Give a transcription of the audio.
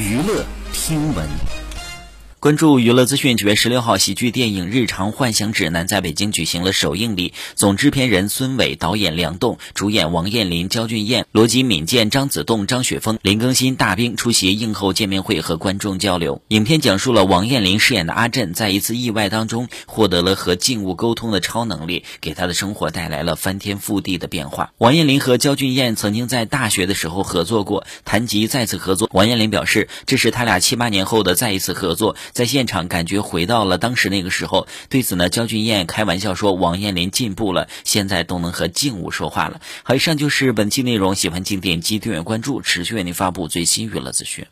娱乐听闻。关注娱乐资讯，九月十六号，喜剧电影《日常幻想指南》在北京举行了首映礼。总制片人孙伟，导演梁栋，主演王彦霖、焦俊艳、罗辑、闵健、张子栋、张雪峰、林更新、大兵出席映后见面会和观众交流。影片讲述了王彦霖饰演的阿振，在一次意外当中获得了和静物沟通的超能力，给他的生活带来了翻天覆地的变化。王彦霖和焦俊艳曾经在大学的时候合作过，谈及再次合作，王彦霖表示，这是他俩七八年后的再一次合作。在现场感觉回到了当时那个时候。对此呢，焦俊艳开玩笑说：“王彦霖进步了，现在都能和静物说话了。”好，以上就是本期内容。喜欢请点击订阅关注，持续为您发布最新娱乐资讯。